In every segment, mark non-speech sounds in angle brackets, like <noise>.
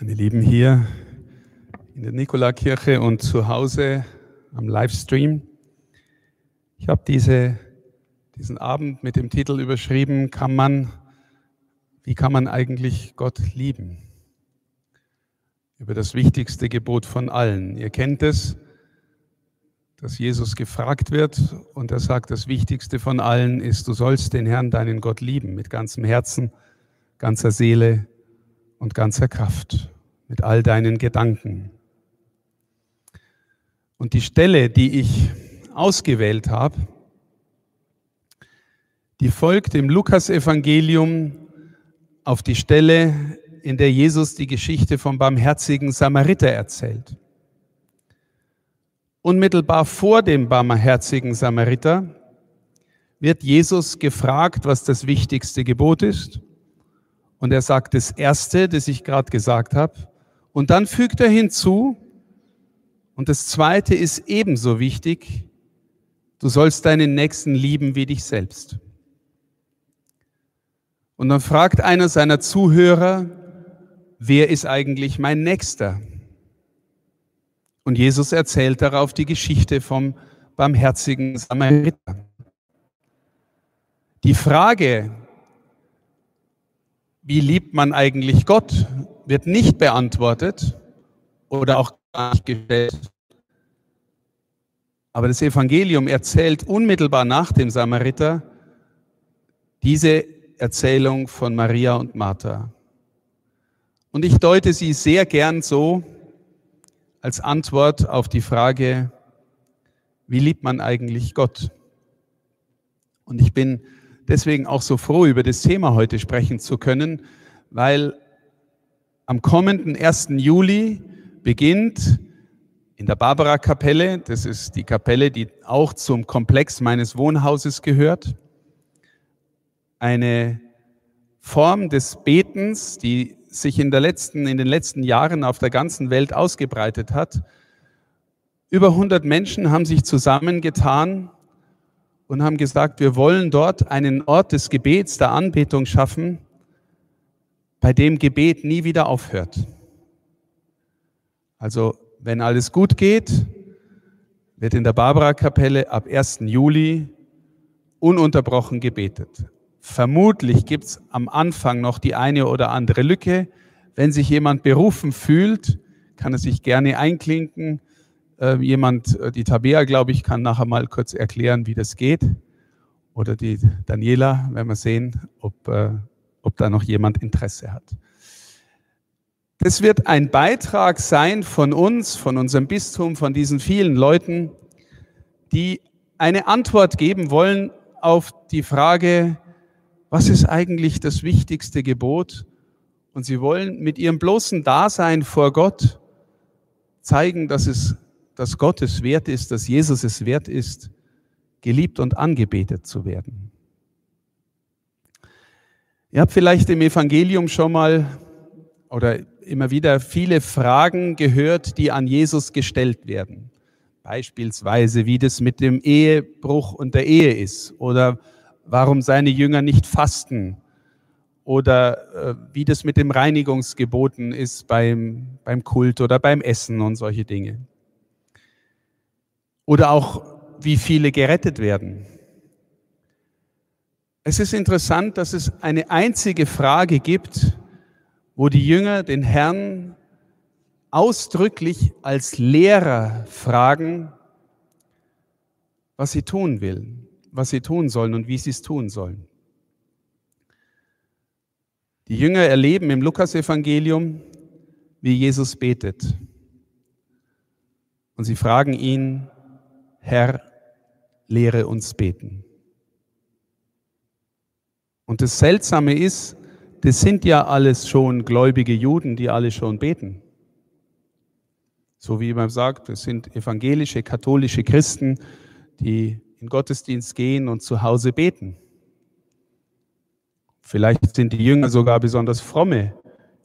Meine Lieben hier in der Nikolaikirche und zu Hause am Livestream. Ich habe diese, diesen Abend mit dem Titel überschrieben, kann man, wie kann man eigentlich Gott lieben? Über das wichtigste Gebot von allen. Ihr kennt es, dass Jesus gefragt wird und er sagt, das wichtigste von allen ist, du sollst den Herrn, deinen Gott lieben, mit ganzem Herzen, ganzer Seele, und ganzer Kraft, mit all deinen Gedanken. Und die Stelle, die ich ausgewählt habe, die folgt im Lukasevangelium auf die Stelle, in der Jesus die Geschichte vom barmherzigen Samariter erzählt. Unmittelbar vor dem barmherzigen Samariter wird Jesus gefragt, was das wichtigste Gebot ist. Und er sagt das Erste, das ich gerade gesagt habe. Und dann fügt er hinzu, und das Zweite ist ebenso wichtig, du sollst deinen Nächsten lieben wie dich selbst. Und dann fragt einer seiner Zuhörer, wer ist eigentlich mein Nächster? Und Jesus erzählt darauf die Geschichte vom barmherzigen Samariter. Die Frage, wie liebt man eigentlich Gott, wird nicht beantwortet oder auch gar nicht gestellt. Aber das Evangelium erzählt unmittelbar nach dem Samariter diese Erzählung von Maria und Martha. Und ich deute sie sehr gern so als Antwort auf die Frage, wie liebt man eigentlich Gott? Und ich bin deswegen auch so froh, über das Thema heute sprechen zu können, weil am kommenden 1. Juli beginnt in der Barbara-Kapelle, das ist die Kapelle, die auch zum Komplex meines Wohnhauses gehört, eine Form des Betens, die sich in, der letzten, in den letzten Jahren auf der ganzen Welt ausgebreitet hat. Über 100 Menschen haben sich zusammengetan und haben gesagt, wir wollen dort einen Ort des Gebets, der Anbetung schaffen, bei dem Gebet nie wieder aufhört. Also wenn alles gut geht, wird in der Barbara-Kapelle ab 1. Juli ununterbrochen gebetet. Vermutlich gibt es am Anfang noch die eine oder andere Lücke. Wenn sich jemand berufen fühlt, kann er sich gerne einklinken. Ähm, jemand, äh, die Tabea, glaube ich, kann nachher mal kurz erklären, wie das geht. Oder die Daniela, werden wir sehen, ob, äh, ob da noch jemand Interesse hat. Das wird ein Beitrag sein von uns, von unserem Bistum, von diesen vielen Leuten, die eine Antwort geben wollen auf die Frage, was ist eigentlich das wichtigste Gebot? Und sie wollen mit ihrem bloßen Dasein vor Gott zeigen, dass es dass Gott es wert ist, dass Jesus es wert ist, geliebt und angebetet zu werden. Ihr habt vielleicht im Evangelium schon mal oder immer wieder viele Fragen gehört, die an Jesus gestellt werden. Beispielsweise, wie das mit dem Ehebruch und der Ehe ist oder warum seine Jünger nicht fasten oder äh, wie das mit dem Reinigungsgeboten ist beim, beim Kult oder beim Essen und solche Dinge. Oder auch, wie viele gerettet werden. Es ist interessant, dass es eine einzige Frage gibt, wo die Jünger den Herrn ausdrücklich als Lehrer fragen, was sie tun will, was sie tun sollen und wie sie es tun sollen. Die Jünger erleben im Lukasevangelium, wie Jesus betet. Und sie fragen ihn, Herr, lehre uns beten. Und das Seltsame ist, das sind ja alles schon gläubige Juden, die alle schon beten. So wie man sagt, das sind evangelische, katholische Christen, die in Gottesdienst gehen und zu Hause beten. Vielleicht sind die Jünger sogar besonders fromme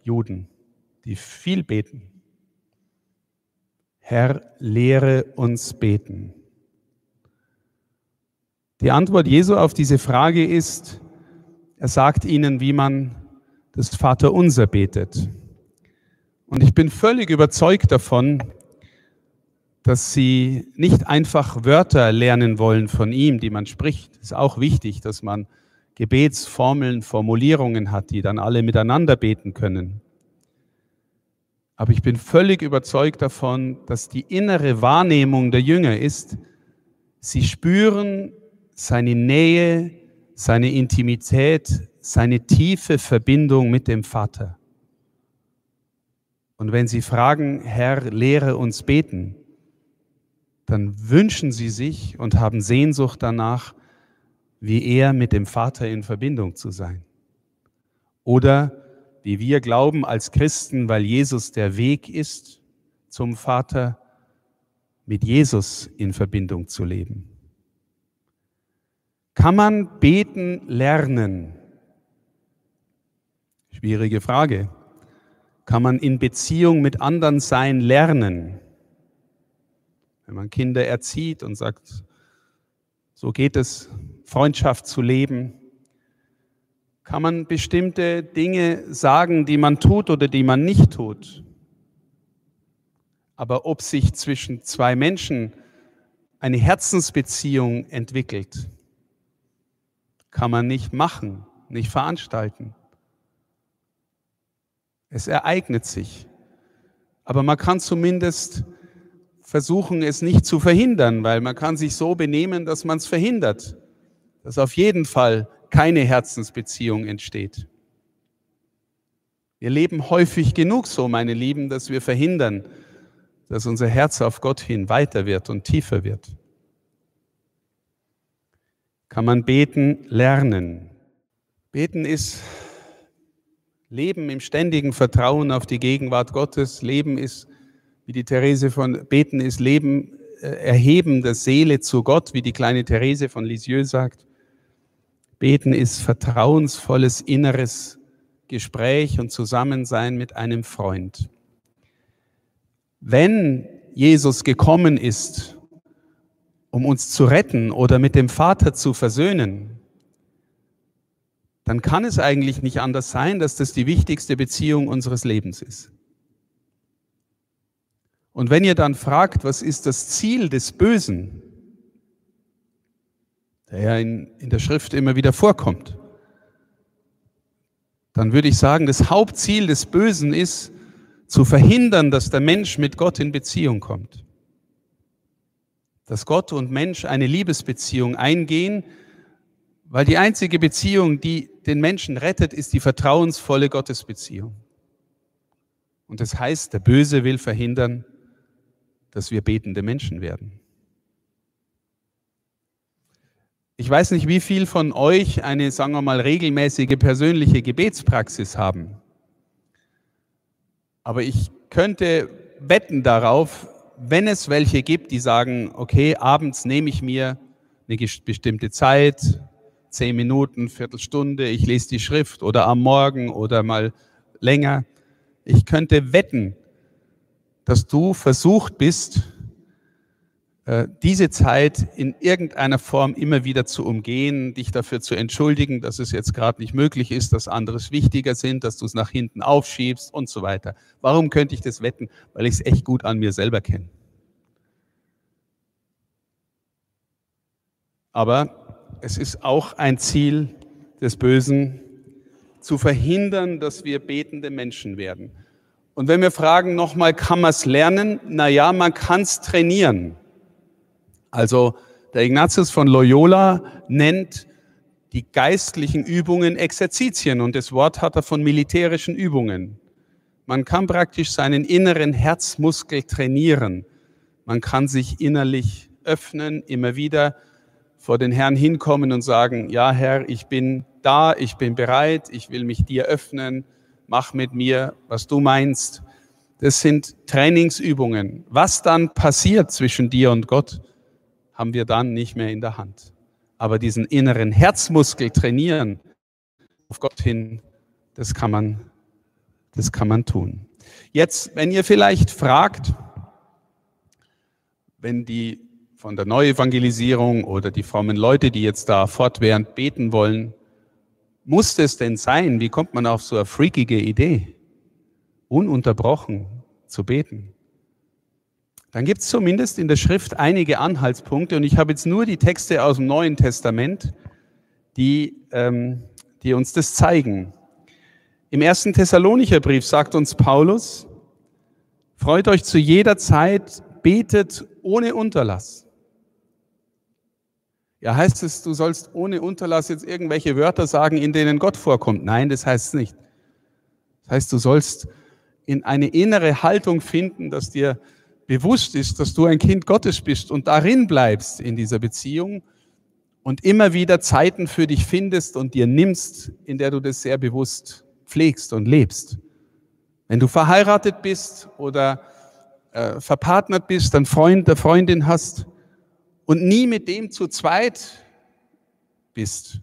Juden, die viel beten. Herr, lehre uns beten. Die Antwort Jesu auf diese Frage ist, er sagt ihnen, wie man das Vaterunser betet. Und ich bin völlig überzeugt davon, dass sie nicht einfach Wörter lernen wollen von ihm, die man spricht. Es ist auch wichtig, dass man Gebetsformeln, Formulierungen hat, die dann alle miteinander beten können. Aber ich bin völlig überzeugt davon, dass die innere Wahrnehmung der Jünger ist, sie spüren seine Nähe, seine Intimität, seine tiefe Verbindung mit dem Vater. Und wenn Sie fragen, Herr, lehre uns beten, dann wünschen Sie sich und haben Sehnsucht danach, wie er mit dem Vater in Verbindung zu sein. Oder wie wir glauben als Christen, weil Jesus der Weg ist zum Vater, mit Jesus in Verbindung zu leben. Kann man beten lernen? Schwierige Frage. Kann man in Beziehung mit anderen sein lernen? Wenn man Kinder erzieht und sagt, so geht es, Freundschaft zu leben, kann man bestimmte Dinge sagen, die man tut oder die man nicht tut. Aber ob sich zwischen zwei Menschen eine Herzensbeziehung entwickelt, kann man nicht machen, nicht veranstalten. Es ereignet sich. Aber man kann zumindest versuchen, es nicht zu verhindern, weil man kann sich so benehmen, dass man es verhindert, dass auf jeden Fall keine Herzensbeziehung entsteht. Wir leben häufig genug so, meine Lieben, dass wir verhindern, dass unser Herz auf Gott hin weiter wird und tiefer wird. Kann man beten lernen? Beten ist Leben im ständigen Vertrauen auf die Gegenwart Gottes. Leben ist, wie die Therese von Beten ist, Leben, äh, Erheben der Seele zu Gott, wie die kleine Therese von Lisieux sagt. Beten ist vertrauensvolles inneres Gespräch und Zusammensein mit einem Freund. Wenn Jesus gekommen ist, um uns zu retten oder mit dem Vater zu versöhnen, dann kann es eigentlich nicht anders sein, dass das die wichtigste Beziehung unseres Lebens ist. Und wenn ihr dann fragt, was ist das Ziel des Bösen, der ja in, in der Schrift immer wieder vorkommt, dann würde ich sagen, das Hauptziel des Bösen ist, zu verhindern, dass der Mensch mit Gott in Beziehung kommt. Dass Gott und Mensch eine Liebesbeziehung eingehen, weil die einzige Beziehung, die den Menschen rettet, ist die vertrauensvolle Gottesbeziehung. Und das heißt, der Böse will verhindern, dass wir betende Menschen werden. Ich weiß nicht, wie viel von euch eine, sagen wir mal, regelmäßige persönliche Gebetspraxis haben. Aber ich könnte wetten darauf, wenn es welche gibt, die sagen, okay, abends nehme ich mir eine bestimmte Zeit, zehn Minuten, Viertelstunde, ich lese die Schrift oder am Morgen oder mal länger. Ich könnte wetten, dass du versucht bist, diese Zeit in irgendeiner Form immer wieder zu umgehen, dich dafür zu entschuldigen, dass es jetzt gerade nicht möglich ist, dass anderes wichtiger sind, dass du es nach hinten aufschiebst und so weiter. Warum könnte ich das wetten? Weil ich es echt gut an mir selber kenne. Aber es ist auch ein Ziel des Bösen, zu verhindern, dass wir betende Menschen werden. Und wenn wir fragen nochmal, kann man es lernen? Na ja, man kann es trainieren. Also der Ignatius von Loyola nennt die geistlichen Übungen Exerzitien und das Wort hat er von militärischen Übungen. Man kann praktisch seinen inneren Herzmuskel trainieren. Man kann sich innerlich öffnen, immer wieder vor den Herrn hinkommen und sagen, ja Herr, ich bin da, ich bin bereit, ich will mich dir öffnen, mach mit mir, was du meinst. Das sind Trainingsübungen. Was dann passiert zwischen dir und Gott, haben wir dann nicht mehr in der Hand. Aber diesen inneren Herzmuskel trainieren, auf Gott hin, das kann man, das kann man tun. Jetzt, wenn ihr vielleicht fragt, wenn die von der Neuevangelisierung oder die frommen Leute, die jetzt da fortwährend beten wollen. Muss es denn sein? Wie kommt man auf so eine freakige Idee? ununterbrochen zu beten, dann gibt es zumindest in der Schrift einige Anhaltspunkte und ich habe jetzt nur die Texte aus dem Neuen Testament, die, ähm, die uns das zeigen. Im ersten Thessalonicher Brief sagt uns Paulus, freut euch zu jeder Zeit, betet ohne Unterlass. Ja, heißt es, du sollst ohne Unterlass jetzt irgendwelche Wörter sagen, in denen Gott vorkommt? Nein, das heißt es nicht. Das heißt, du sollst in eine innere Haltung finden, dass dir bewusst ist, dass du ein Kind Gottes bist und darin bleibst in dieser Beziehung und immer wieder Zeiten für dich findest und dir nimmst, in der du das sehr bewusst pflegst und lebst. Wenn du verheiratet bist oder äh, verpartnert bist, dann Freund der Freundin hast und nie mit dem zu zweit bist,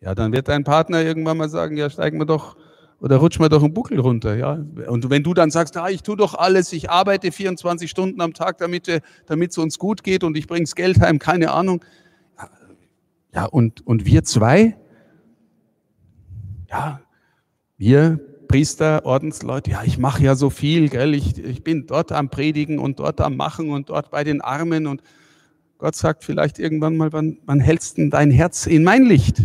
ja, dann wird dein Partner irgendwann mal sagen, ja, steigen wir doch oder rutschen wir doch einen Buckel runter, ja. Und wenn du dann sagst, ah, ich tue doch alles, ich arbeite 24 Stunden am Tag, damit äh, es uns gut geht und ich bring's Geld heim, keine Ahnung. Ja, und und wir zwei, ja, wir Priester, Ordensleute, ja, ich mache ja so viel, gell? Ich, ich bin dort am Predigen und dort am Machen und dort bei den Armen und Gott sagt vielleicht irgendwann mal, wann, wann hältst du dein Herz in mein Licht?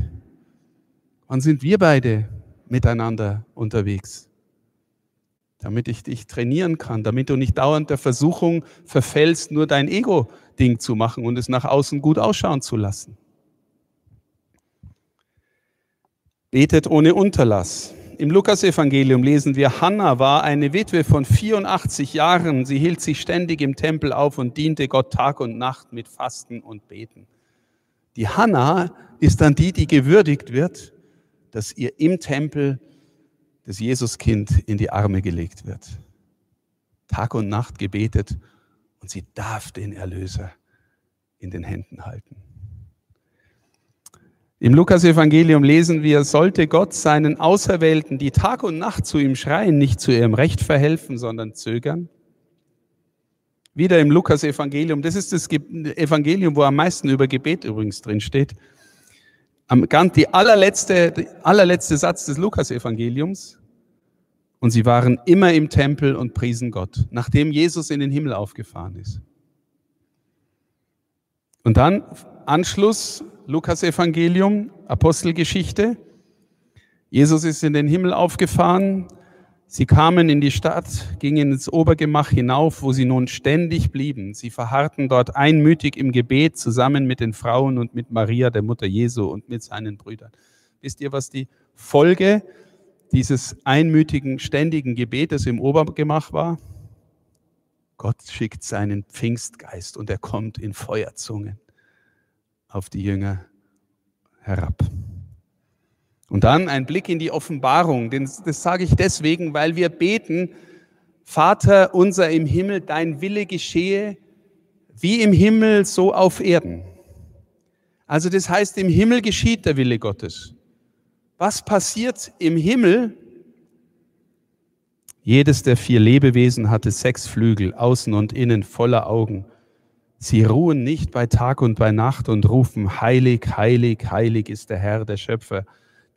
Wann sind wir beide miteinander unterwegs? Damit ich dich trainieren kann, damit du nicht dauernd der Versuchung verfällst, nur dein Ego-Ding zu machen und es nach außen gut ausschauen zu lassen. Betet ohne Unterlass. Im Lukasevangelium lesen wir, Hannah war eine Witwe von 84 Jahren. Sie hielt sich ständig im Tempel auf und diente Gott Tag und Nacht mit Fasten und Beten. Die Hannah ist dann die, die gewürdigt wird, dass ihr im Tempel das Jesuskind in die Arme gelegt wird. Tag und Nacht gebetet und sie darf den Erlöser in den Händen halten. Im Lukas-Evangelium lesen wir, sollte Gott seinen Auserwählten, die Tag und Nacht zu ihm schreien, nicht zu ihrem Recht verhelfen, sondern zögern? Wieder im Lukas-Evangelium, das ist das Evangelium, wo am meisten über Gebet übrigens drin steht. Die allerletzte, der allerletzte Satz des Lukas-Evangeliums. Und sie waren immer im Tempel und priesen Gott, nachdem Jesus in den Himmel aufgefahren ist. Und dann Anschluss Lukas Evangelium, Apostelgeschichte. Jesus ist in den Himmel aufgefahren. Sie kamen in die Stadt, gingen ins Obergemach hinauf, wo sie nun ständig blieben. Sie verharrten dort einmütig im Gebet zusammen mit den Frauen und mit Maria, der Mutter Jesu und mit seinen Brüdern. Wisst ihr, was die Folge dieses einmütigen, ständigen Gebetes im Obergemach war? Gott schickt seinen Pfingstgeist und er kommt in Feuerzungen auf die Jünger herab. Und dann ein Blick in die Offenbarung, das sage ich deswegen, weil wir beten, Vater unser im Himmel, dein Wille geschehe, wie im Himmel, so auf Erden. Also das heißt, im Himmel geschieht der Wille Gottes. Was passiert im Himmel? Jedes der vier Lebewesen hatte sechs Flügel, außen und innen voller Augen. Sie ruhen nicht bei Tag und bei Nacht und rufen, heilig, heilig, heilig ist der Herr, der Schöpfer,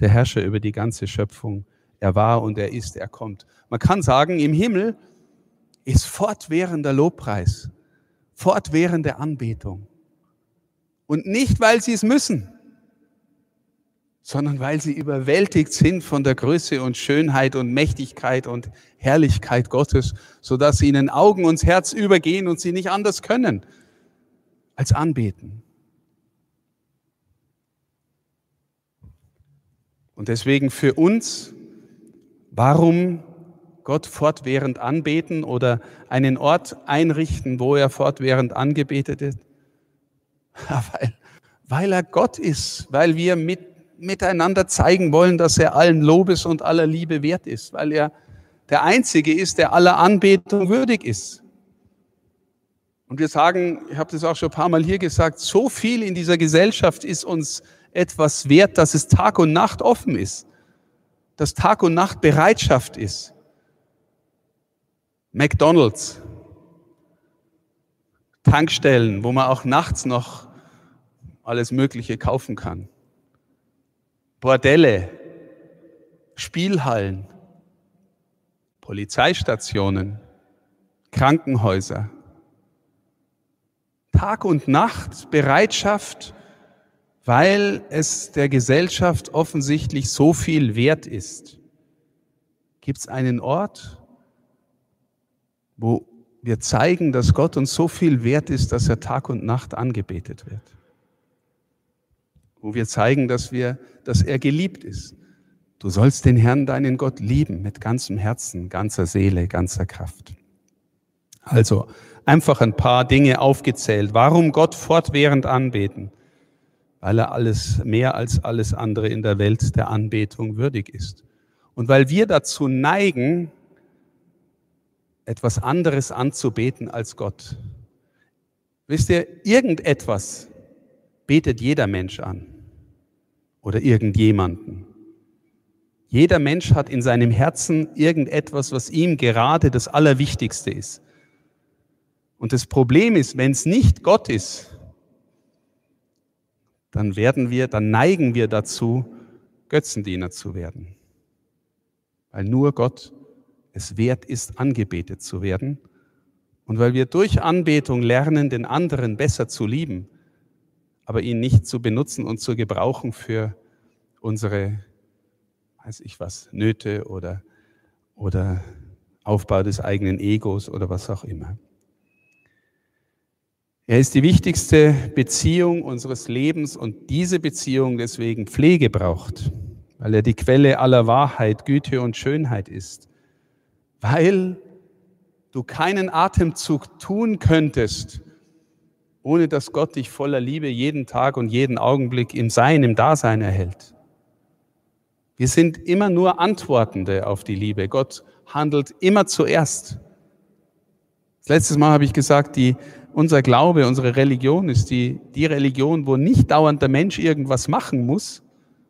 der Herrscher über die ganze Schöpfung. Er war und er ist, er kommt. Man kann sagen, im Himmel ist fortwährender Lobpreis, fortwährende Anbetung. Und nicht, weil sie es müssen, sondern weil sie überwältigt sind von der Größe und Schönheit und Mächtigkeit und Herrlichkeit Gottes, sodass ihnen Augen und Herz übergehen und sie nicht anders können, als anbeten. Und deswegen für uns, warum Gott fortwährend anbeten oder einen Ort einrichten, wo er fortwährend angebetet ist? <laughs> weil, weil er Gott ist, weil wir mit, miteinander zeigen wollen, dass er allen Lobes und aller Liebe wert ist, weil er der Einzige ist, der aller Anbetung würdig ist. Und wir sagen, ich habe das auch schon ein paar Mal hier gesagt, so viel in dieser Gesellschaft ist uns etwas wert, dass es Tag und Nacht offen ist, dass Tag und Nacht Bereitschaft ist. McDonald's, Tankstellen, wo man auch nachts noch alles Mögliche kaufen kann. Bordelle, Spielhallen, Polizeistationen, Krankenhäuser. Tag und Nacht Bereitschaft, weil es der Gesellschaft offensichtlich so viel wert ist. Gibt es einen Ort, wo wir zeigen, dass Gott uns so viel wert ist, dass er Tag und Nacht angebetet wird? Wo wir zeigen, dass wir, dass er geliebt ist. Du sollst den Herrn, deinen Gott, lieben mit ganzem Herzen, ganzer Seele, ganzer Kraft. Also einfach ein paar Dinge aufgezählt. Warum Gott fortwährend anbeten? Weil er alles mehr als alles andere in der Welt der Anbetung würdig ist. Und weil wir dazu neigen, etwas anderes anzubeten als Gott. Wisst ihr, irgendetwas betet jeder Mensch an oder irgendjemanden. Jeder Mensch hat in seinem Herzen irgendetwas, was ihm gerade das Allerwichtigste ist. Und das Problem ist, wenn es nicht Gott ist, dann werden wir, dann neigen wir dazu, Götzendiener zu werden. Weil nur Gott es wert ist, angebetet zu werden. Und weil wir durch Anbetung lernen, den anderen besser zu lieben, aber ihn nicht zu benutzen und zu gebrauchen für unsere, weiß ich was, Nöte oder, oder Aufbau des eigenen Egos oder was auch immer. Er ist die wichtigste Beziehung unseres Lebens und diese Beziehung deswegen Pflege braucht, weil er die Quelle aller Wahrheit, Güte und Schönheit ist, weil du keinen Atemzug tun könntest, ohne dass Gott dich voller Liebe jeden Tag und jeden Augenblick im Sein, im Dasein erhält. Wir sind immer nur Antwortende auf die Liebe. Gott handelt immer zuerst. Das letzte Mal habe ich gesagt, die unser Glaube, unsere Religion ist die, die Religion, wo nicht dauernd der Mensch irgendwas machen muss,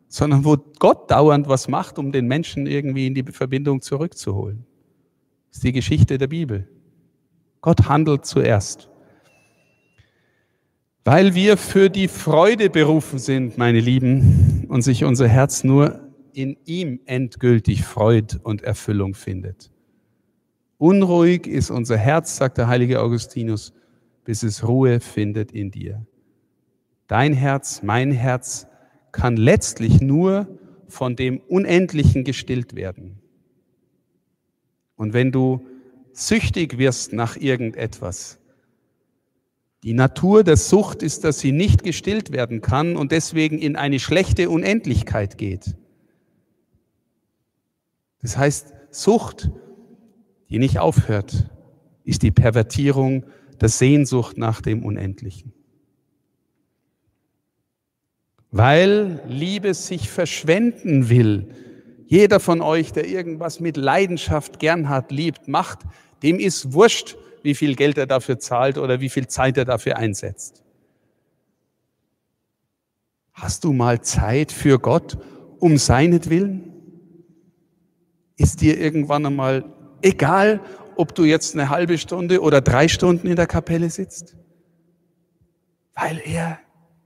sondern wo Gott dauernd was macht, um den Menschen irgendwie in die Verbindung zurückzuholen. Das ist die Geschichte der Bibel. Gott handelt zuerst. Weil wir für die Freude berufen sind, meine Lieben, und sich unser Herz nur in ihm endgültig Freud und Erfüllung findet. Unruhig ist unser Herz, sagt der heilige Augustinus, bis es Ruhe findet in dir. Dein Herz, mein Herz kann letztlich nur von dem Unendlichen gestillt werden. Und wenn du süchtig wirst nach irgendetwas, die Natur der Sucht ist, dass sie nicht gestillt werden kann und deswegen in eine schlechte Unendlichkeit geht. Das heißt, Sucht, die nicht aufhört, ist die Pervertierung der Sehnsucht nach dem Unendlichen. Weil Liebe sich verschwenden will. Jeder von euch, der irgendwas mit Leidenschaft gern hat, liebt, macht, dem ist wurscht, wie viel Geld er dafür zahlt oder wie viel Zeit er dafür einsetzt. Hast du mal Zeit für Gott um seinetwillen? Ist dir irgendwann einmal egal, ob du jetzt eine halbe Stunde oder drei Stunden in der Kapelle sitzt? Weil er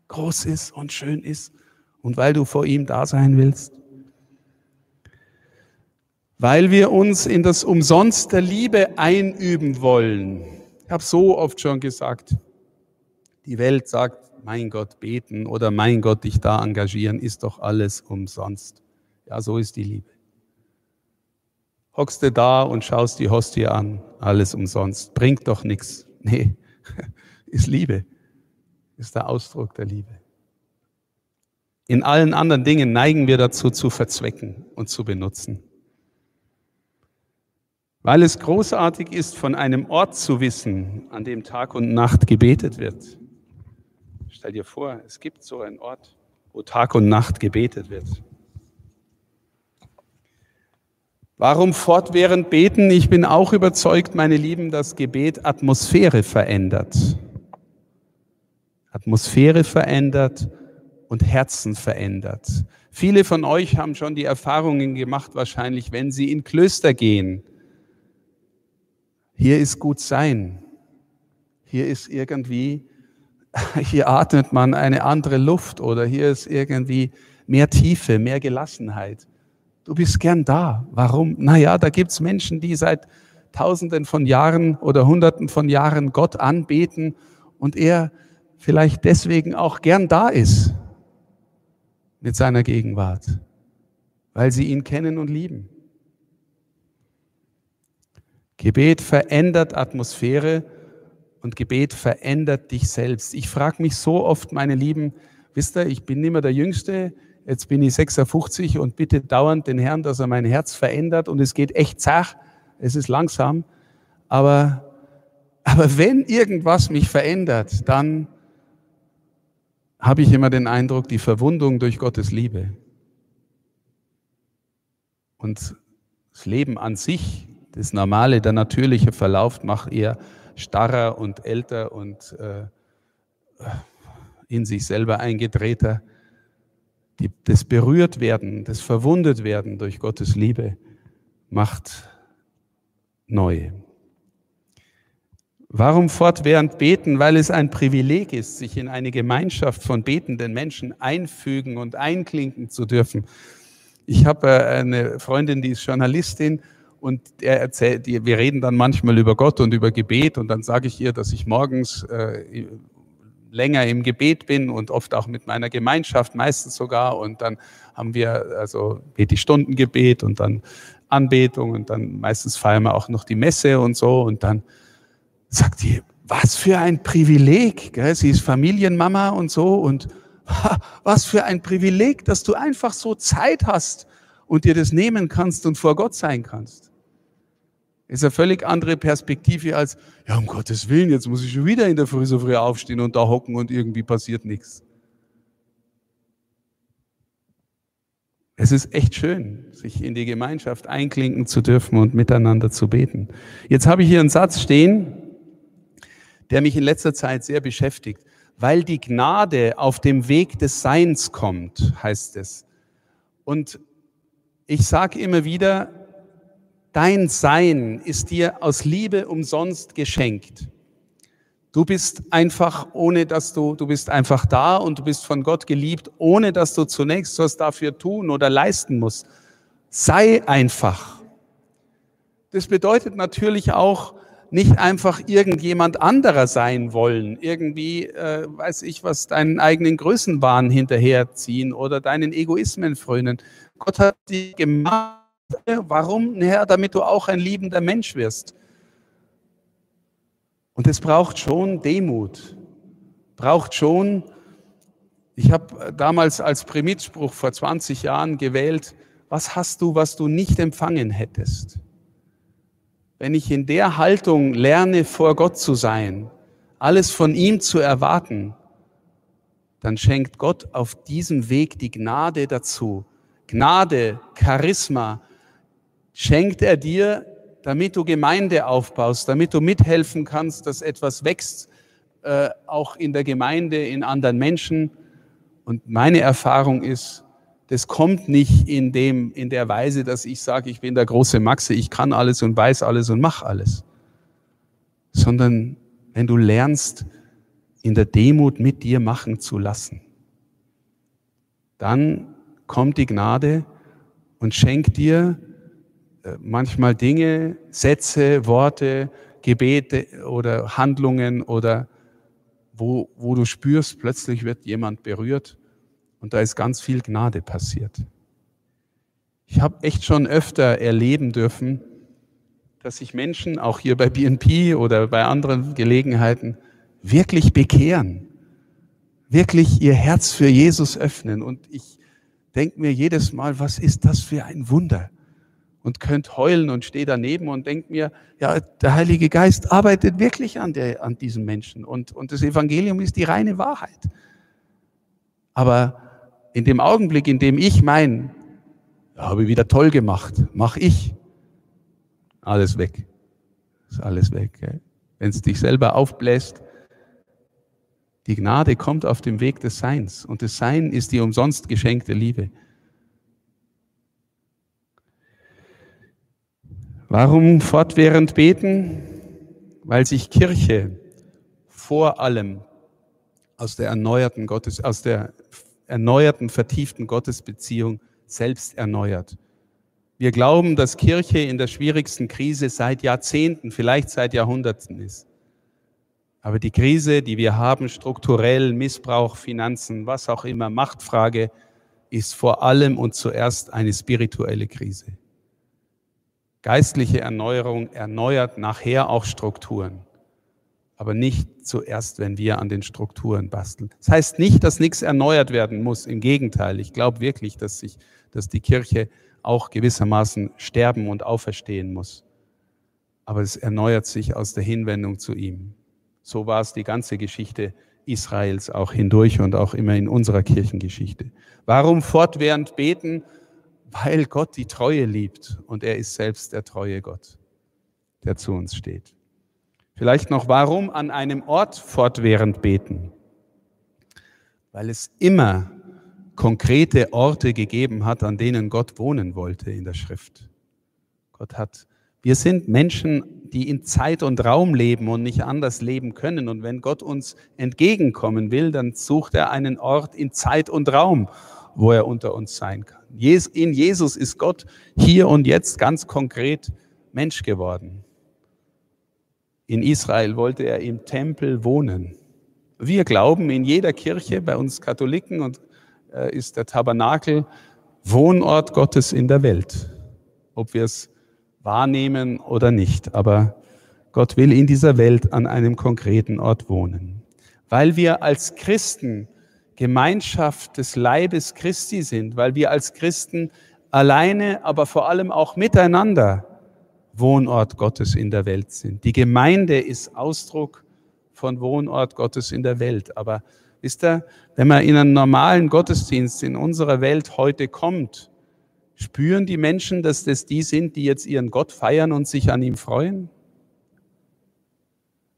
groß ist und schön ist und weil du vor ihm da sein willst? Weil wir uns in das Umsonst der Liebe einüben wollen. Ich habe so oft schon gesagt, die Welt sagt, mein Gott, beten oder mein Gott, dich da engagieren, ist doch alles umsonst. Ja, so ist die Liebe hockst du da und schaust die Hostie an, alles umsonst. Bringt doch nichts. <laughs> Nee, ist Liebe, ist der Ausdruck der Liebe. In allen anderen Dingen neigen wir dazu zu verzwecken und zu benutzen. Weil es großartig ist, von einem Ort zu wissen, an dem Tag und Nacht gebetet wird. Stell dir vor, es gibt so einen Ort, wo Tag und Nacht gebetet wird. Warum fortwährend beten? Ich bin auch überzeugt, meine Lieben, dass Gebet Atmosphäre verändert. Atmosphäre verändert und Herzen verändert. Viele von euch haben schon die Erfahrungen gemacht, wahrscheinlich, wenn sie in Klöster gehen. Hier ist gut sein. Hier ist irgendwie, <laughs> hier atmet man eine andere Luft oder hier ist irgendwie mehr Tiefe, mehr Gelassenheit. Du bist gern da. Warum? Naja, da gibt's Menschen, die seit Tausenden von Jahren oder Hunderten von Jahren Gott anbeten und er vielleicht deswegen auch gern da ist mit seiner Gegenwart, weil sie ihn kennen und lieben. Gebet verändert Atmosphäre und Gebet verändert dich selbst. Ich frage mich so oft, meine Lieben, wisst ihr, ich bin nicht der Jüngste, jetzt bin ich 56 und bitte dauernd den Herrn, dass er mein Herz verändert und es geht echt zach, es ist langsam, aber, aber wenn irgendwas mich verändert, dann habe ich immer den Eindruck, die Verwundung durch Gottes Liebe. Und das Leben an sich, das normale, der natürliche Verlauf macht eher starrer und älter und äh, in sich selber eingedrehter. Die, das Berührtwerden, das Verwundet-Werden durch Gottes Liebe macht neu. Warum fortwährend beten? Weil es ein Privileg ist, sich in eine Gemeinschaft von betenden Menschen einfügen und einklinken zu dürfen. Ich habe äh, eine Freundin, die ist Journalistin und er erzählt, wir reden dann manchmal über Gott und über Gebet und dann sage ich ihr, dass ich morgens äh, länger im Gebet bin und oft auch mit meiner Gemeinschaft, meistens sogar. Und dann haben wir also bete Stundengebet und dann Anbetung und dann meistens feiern wir auch noch die Messe und so und dann sagt die, was für ein Privileg, gell? sie ist Familienmama und so und was für ein Privileg, dass du einfach so Zeit hast und dir das nehmen kannst und vor Gott sein kannst. Ist eine völlig andere Perspektive als, ja, um Gottes Willen, jetzt muss ich schon wieder in der Früh so früh aufstehen und da hocken und irgendwie passiert nichts. Es ist echt schön, sich in die Gemeinschaft einklinken zu dürfen und miteinander zu beten. Jetzt habe ich hier einen Satz stehen, der mich in letzter Zeit sehr beschäftigt. Weil die Gnade auf dem Weg des Seins kommt, heißt es. Und ich sage immer wieder, dein Sein ist dir aus Liebe umsonst geschenkt. Du bist einfach, ohne dass du, du bist einfach da und du bist von Gott geliebt, ohne dass du zunächst was dafür tun oder leisten musst. Sei einfach. Das bedeutet natürlich auch, nicht einfach irgendjemand anderer sein wollen, irgendwie, äh, weiß ich was, deinen eigenen Größenwahn hinterherziehen oder deinen Egoismen frönen. Gott hat dich gemacht. Warum? Naja, damit du auch ein liebender Mensch wirst. Und es braucht schon Demut, braucht schon, ich habe damals als Primitspruch vor 20 Jahren gewählt, was hast du, was du nicht empfangen hättest? wenn ich in der Haltung lerne, vor Gott zu sein, alles von ihm zu erwarten, dann schenkt Gott auf diesem Weg die Gnade dazu. Gnade, Charisma schenkt er dir, damit du Gemeinde aufbaust, damit du mithelfen kannst, dass etwas wächst, äh, auch in der Gemeinde, in anderen Menschen. Und meine Erfahrung ist, das kommt nicht in, dem, in der Weise, dass ich sage, ich bin der große Maxe, ich kann alles und weiß alles und mache alles. Sondern wenn du lernst, in der Demut mit dir machen zu lassen, dann kommt die Gnade und schenkt dir manchmal Dinge, Sätze, Worte, Gebete oder Handlungen oder wo, wo du spürst, plötzlich wird jemand berührt und da ist ganz viel Gnade passiert. Ich habe echt schon öfter erleben dürfen, dass sich Menschen, auch hier bei BNP oder bei anderen Gelegenheiten, wirklich bekehren, wirklich ihr Herz für Jesus öffnen. Und ich denke mir jedes Mal, was ist das für ein Wunder? Und könnt heulen und stehe daneben und denke mir, ja, der Heilige Geist arbeitet wirklich an, der, an diesem Menschen. Und, und das Evangelium ist die reine Wahrheit. Aber in dem Augenblick, in dem ich mein, habe ich wieder toll gemacht, mach ich, alles weg. Ist alles weg. Wenn es dich selber aufbläst, die Gnade kommt auf dem Weg des Seins und das Sein ist die umsonst geschenkte Liebe. Warum fortwährend beten? Weil sich Kirche vor allem aus der erneuerten Gottes, aus der erneuerten, vertieften Gottesbeziehung selbst erneuert. Wir glauben, dass Kirche in der schwierigsten Krise seit Jahrzehnten, vielleicht seit Jahrhunderten ist. Aber die Krise, die wir haben, strukturell, Missbrauch, Finanzen, was auch immer, Machtfrage, ist vor allem und zuerst eine spirituelle Krise. Geistliche Erneuerung erneuert nachher auch Strukturen, aber nicht zuerst, wenn wir an den Strukturen basteln. Das heißt nicht, dass nichts erneuert werden muss. Im Gegenteil, ich glaube wirklich, dass, sich, dass die Kirche auch gewissermaßen sterben und auferstehen muss. Aber es erneuert sich aus der Hinwendung zu ihm. So war es die ganze Geschichte Israels auch hindurch und auch immer in unserer Kirchengeschichte. Warum fortwährend beten? Weil Gott die Treue liebt und er ist selbst der treue Gott, der zu uns steht. Vielleicht noch, warum an einem Ort fortwährend beten? Weil es immer konkrete Orte gegeben hat, an denen Gott wohnen wollte in der Schrift. Gott hat wir sind Menschen, die in Zeit und Raum leben und nicht anders leben können. Und wenn Gott uns entgegenkommen will, dann sucht er einen Ort in Zeit und Raum, wo er unter uns sein kann. In Jesus ist Gott hier und jetzt ganz konkret Mensch geworden. In Israel wollte er im Tempel wohnen. Wir glauben, in jeder Kirche, bei uns Katholiken, und, äh, ist der Tabernakel Wohnort Gottes in der Welt. Ob wir es wahrnehmen oder nicht. Aber Gott will in dieser Welt an einem konkreten Ort wohnen. Weil wir als Christen Gemeinschaft des Leibes Christi sind, weil wir als Christen alleine, aber vor allem auch miteinander Wohnort Gottes in der Welt sind. Die Gemeinde ist Ausdruck von Wohnort Gottes in der Welt. Aber wisst ihr, wenn man in einen normalen Gottesdienst in unserer Welt heute kommt, Spüren die Menschen, dass das die sind, die jetzt ihren Gott feiern und sich an ihm freuen?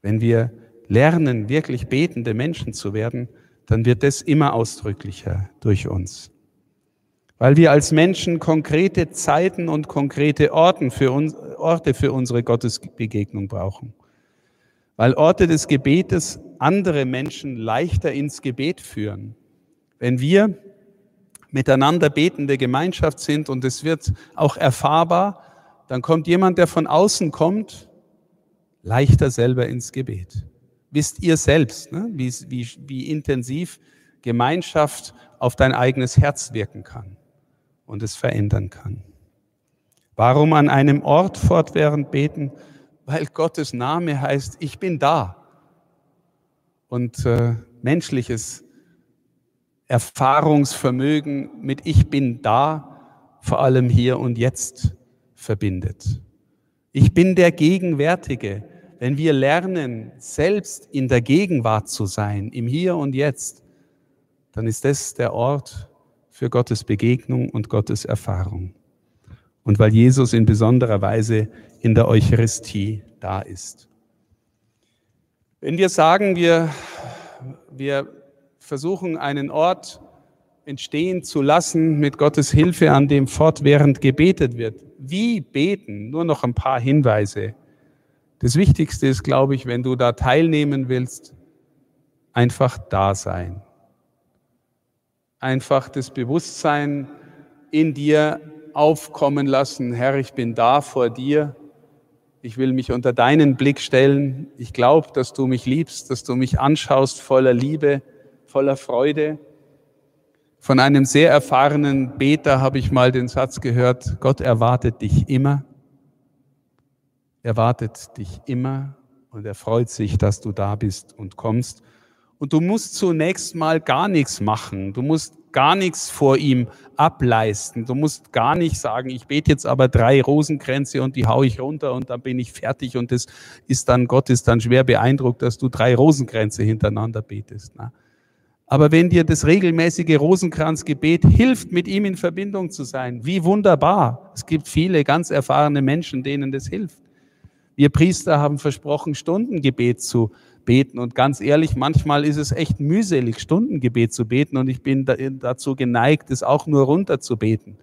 Wenn wir lernen, wirklich betende Menschen zu werden, dann wird das immer ausdrücklicher durch uns. Weil wir als Menschen konkrete Zeiten und konkrete Orten für uns, Orte für unsere Gottesbegegnung brauchen. Weil Orte des Gebetes andere Menschen leichter ins Gebet führen. Wenn wir miteinander betende Gemeinschaft sind und es wird auch erfahrbar, dann kommt jemand, der von außen kommt, leichter selber ins Gebet. Wisst ihr selbst, ne? wie, wie, wie intensiv Gemeinschaft auf dein eigenes Herz wirken kann und es verändern kann. Warum an einem Ort fortwährend beten? Weil Gottes Name heißt, ich bin da. Und äh, menschliches Erfahrungsvermögen mit Ich bin da, vor allem hier und jetzt verbindet. Ich bin der Gegenwärtige. Wenn wir lernen, selbst in der Gegenwart zu sein, im Hier und Jetzt, dann ist das der Ort für Gottes Begegnung und Gottes Erfahrung. Und weil Jesus in besonderer Weise in der Eucharistie da ist. Wenn wir sagen, wir, wir versuchen, einen Ort entstehen zu lassen mit Gottes Hilfe, an dem fortwährend gebetet wird. Wie beten? Nur noch ein paar Hinweise. Das Wichtigste ist, glaube ich, wenn du da teilnehmen willst, einfach da sein. Einfach das Bewusstsein in dir aufkommen lassen. Herr, ich bin da vor dir. Ich will mich unter deinen Blick stellen. Ich glaube, dass du mich liebst, dass du mich anschaust voller Liebe voller Freude. Von einem sehr erfahrenen Beter habe ich mal den Satz gehört, Gott erwartet dich immer. Er wartet dich immer und er freut sich, dass du da bist und kommst. Und du musst zunächst mal gar nichts machen. Du musst gar nichts vor ihm ableisten. Du musst gar nicht sagen, ich bete jetzt aber drei Rosenkränze und die haue ich runter und dann bin ich fertig und das ist dann, Gott ist dann schwer beeindruckt, dass du drei Rosenkränze hintereinander betest. Na? Aber wenn dir das regelmäßige Rosenkranzgebet hilft, mit ihm in Verbindung zu sein, wie wunderbar. Es gibt viele ganz erfahrene Menschen, denen das hilft. Wir Priester haben versprochen, Stundengebet zu beten. Und ganz ehrlich, manchmal ist es echt mühselig, Stundengebet zu beten. Und ich bin dazu geneigt, es auch nur runter zu beten.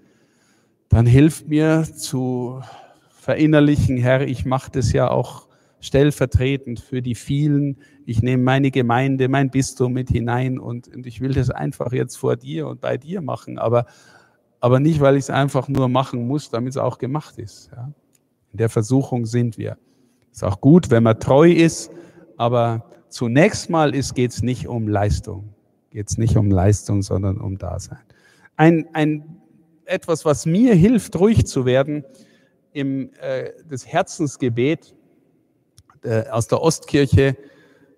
Dann hilft mir zu verinnerlichen, Herr, ich mache das ja auch stellvertretend für die vielen. Ich nehme meine Gemeinde, mein Bistum mit hinein und, und ich will das einfach jetzt vor dir und bei dir machen. Aber aber nicht, weil ich es einfach nur machen muss, damit es auch gemacht ist. Ja. In der Versuchung sind wir. Ist auch gut, wenn man treu ist, aber zunächst mal geht es nicht um Leistung. Geht es nicht um Leistung, sondern um Dasein. Ein, ein, etwas, was mir hilft, ruhig zu werden, im äh, das Herzensgebet äh, aus der Ostkirche.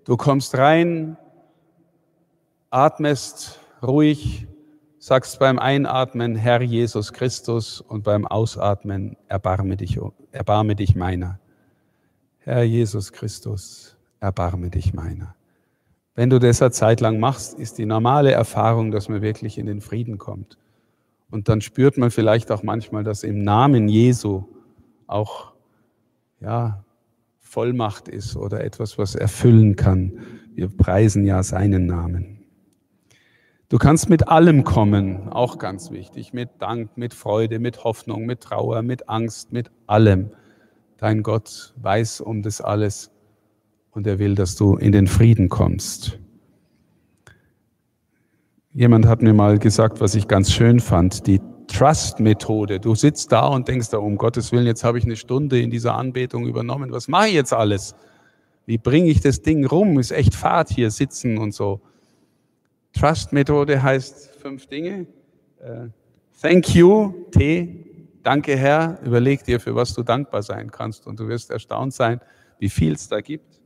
Du kommst rein, atmest ruhig, sagst beim Einatmen Herr Jesus Christus und beim Ausatmen erbarme dich, erbarme dich meiner. Herr Jesus Christus, erbarme dich meiner. Wenn du das eine Zeit lang machst, ist die normale Erfahrung, dass man wirklich in den Frieden kommt. Und dann spürt man vielleicht auch manchmal, dass im Namen Jesu auch ja, Vollmacht ist oder etwas, was erfüllen kann. Wir preisen ja seinen Namen. Du kannst mit allem kommen, auch ganz wichtig, mit Dank, mit Freude, mit Hoffnung, mit Trauer, mit Angst, mit allem. Dein Gott weiß um das alles und er will, dass du in den Frieden kommst. Jemand hat mir mal gesagt, was ich ganz schön fand, die Trust-Methode. Du sitzt da und denkst da, um Gottes Willen, jetzt habe ich eine Stunde in dieser Anbetung übernommen. Was mache ich jetzt alles? Wie bringe ich das Ding rum? Ist echt Fahrt hier sitzen und so. Trust-Methode heißt fünf Dinge. Äh, thank you, T. Danke, Herr. Überleg dir, für was du dankbar sein kannst. Und du wirst erstaunt sein, wie viel es da gibt.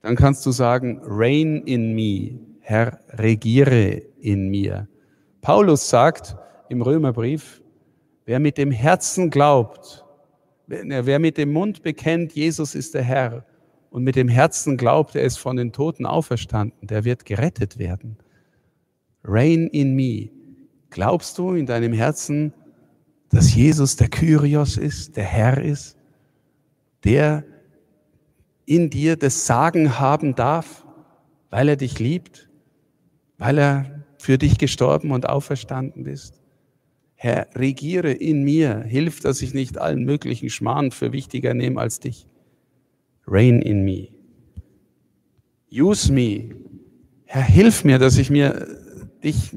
Dann kannst du sagen, reign in me. Herr, regiere in mir. Paulus sagt im Römerbrief, wer mit dem Herzen glaubt, wer mit dem Mund bekennt, Jesus ist der Herr und mit dem Herzen glaubt, er ist von den Toten auferstanden, der wird gerettet werden. Reign in me. Glaubst du in deinem Herzen, dass Jesus der Kyrios ist, der Herr ist, der in dir das Sagen haben darf, weil er dich liebt? weil er für dich gestorben und auferstanden ist. Herr, regiere in mir, hilf, dass ich nicht allen möglichen Schmarrn für wichtiger nehme als dich. Reign in me. Use me. Herr, hilf mir, dass ich mir dich